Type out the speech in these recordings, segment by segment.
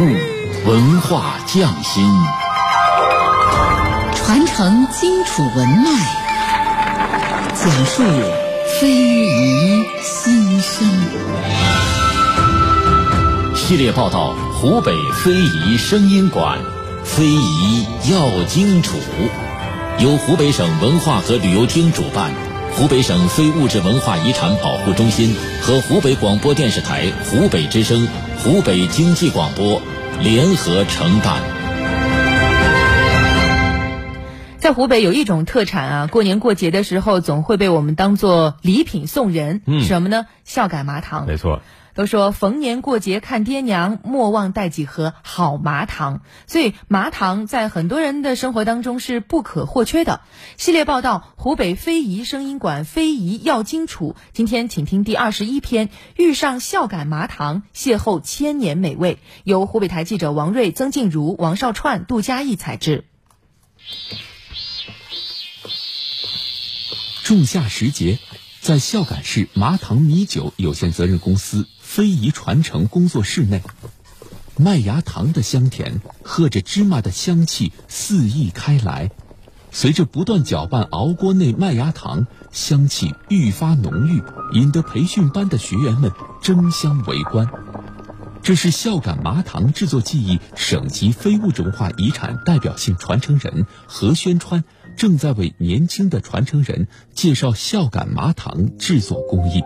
物，文化匠心，传承荆楚文脉，讲述非遗心声。系列报道：湖北非遗声音馆，非遗要荆楚，由湖北省文化和旅游厅主办，湖北省非物质文化遗产保护中心和湖北广播电视台湖北之声。湖北经济广播联合承办。在湖北有一种特产啊，过年过节的时候总会被我们当做礼品送人。嗯，什么呢？孝感麻糖。没错。都说逢年过节看爹娘，莫忘带几盒好麻糖。所以麻糖在很多人的生活当中是不可或缺的。系列报道：湖北非遗声音馆非遗要荆楚。今天请听第二十一篇：遇上孝感麻糖，邂逅千年美味。由湖北台记者王瑞、曾静茹、王少串、杜佳义采制。仲夏时节，在孝感市麻糖米酒有限责任公司。非遗传承工作室内，麦芽糖的香甜和着芝麻的香气肆意开来。随着不断搅拌熬锅内麦芽糖，香气愈发浓郁，引得培训班的学员们争相围观。这是孝感麻糖制作技艺省级非物质文化遗产代表性传承人何宣川正在为年轻的传承人介绍孝感麻糖制作工艺。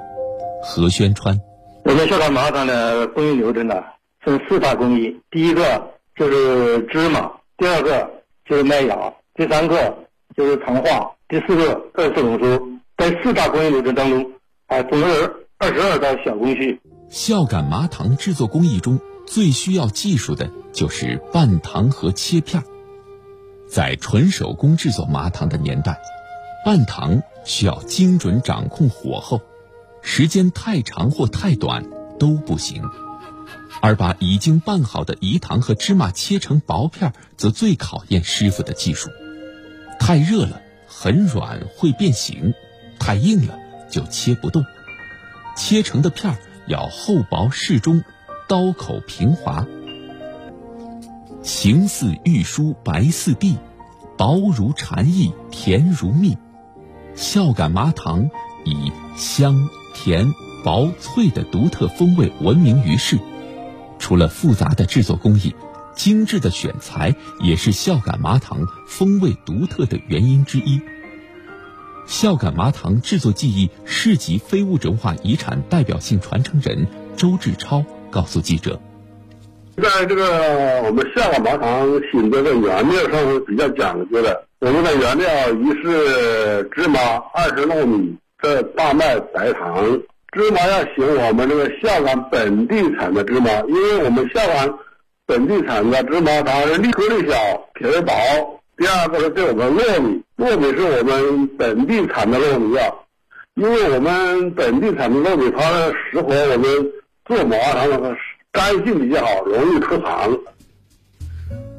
何宣川。我们孝感麻糖的工艺流程呢，分四大工艺。第一个就是芝麻，第二个就是麦芽，第三个就是糖化，第四个二次浓缩。在四大工艺流程当中，啊，总共有二十二道小工序。孝感麻糖制作工艺中最需要技术的就是拌糖和切片。在纯手工制作麻糖的年代，拌糖需要精准掌控火候。时间太长或太短都不行，而把已经拌好的饴糖和芝麻切成薄片，则最考验师傅的技术。太热了，很软会变形；太硬了，就切不动。切成的片要厚薄适中，刀口平滑，形似玉书白似地，薄如蝉翼甜如蜜。孝感麻糖以香。甜、薄、脆的独特风味闻名于世。除了复杂的制作工艺，精致的选材也是孝感麻糖风味独特的原因之一。孝感麻糖制作技艺市级非物质文化遗产代表性传承人周志超告诉记者：“在这个我们孝感麻糖选择的原料上是比较讲究的。我们的原料一是芝麻，二是糯米。”这大麦白糖芝麻要选我们这个孝感本地产的芝麻，因为我们孝感本地产的芝麻它颗粒小，皮儿薄。第二个是对我们糯米，糯米是我们本地产的糯米啊，因为我们本地产的糯米它适合我们做麻糖的干性比较好，容易出糖。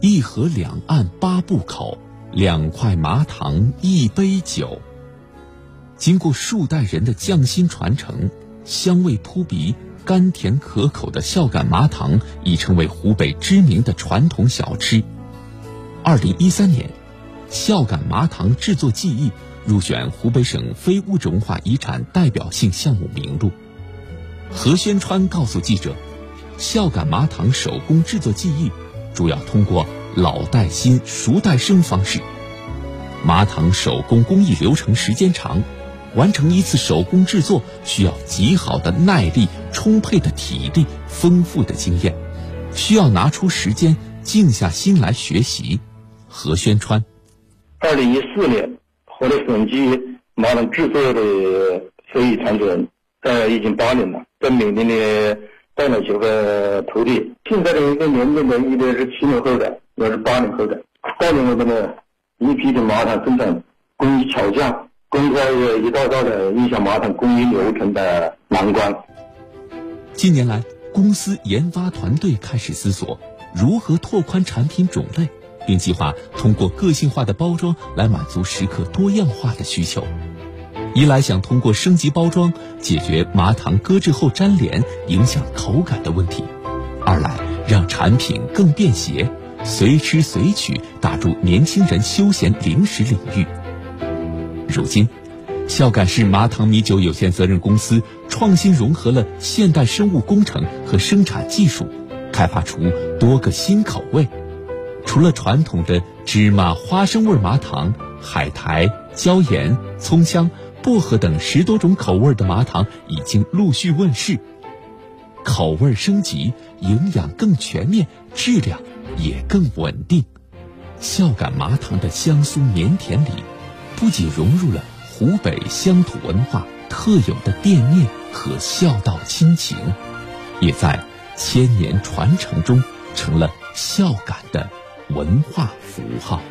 一河两岸八步口，两块麻糖一杯酒。经过数代人的匠心传承，香味扑鼻、甘甜可口的孝感麻糖已成为湖北知名的传统小吃。二零一三年，孝感麻糖制作技艺入选湖北省非物质文化遗产代表性项目名录。何宣川告诉记者，孝感麻糖手工制作技艺主要通过老带新、熟带生方式，麻糖手工工艺流程时间长。完成一次手工制作需要极好的耐力、充沛的体力、丰富的经验，需要拿出时间静下心来学习。何宣川，二零一四年获得省级麻糖制作的非遗传承，呃，已经八年了，在缅甸的带了九个徒弟。现在的一个年龄的一个是七零后的，一个是八零后的，八零后的呢，一批的麻糖生产工艺巧匠。公开一道道的影响麻糖工艺流程的难关。近年来，公司研发团队开始思索如何拓宽产品种类，并计划通过个性化的包装来满足食客多样化的需求。一来想通过升级包装解决麻糖搁置后粘连影响口感的问题，二来让产品更便携，随吃随取，打入年轻人休闲零食领域。如今，孝感市麻糖米酒有限责任公司创新融合了现代生物工程和生产技术，开发出多个新口味。除了传统的芝麻花生味麻糖、海苔、椒盐、葱香、薄荷等十多种口味的麻糖已经陆续问世，口味升级，营养更全面，质量也更稳定。孝感麻糖的香酥绵甜里，不仅融入了湖北乡土文化特有的惦念和孝道亲情，也在千年传承中成了孝感的。文化符号。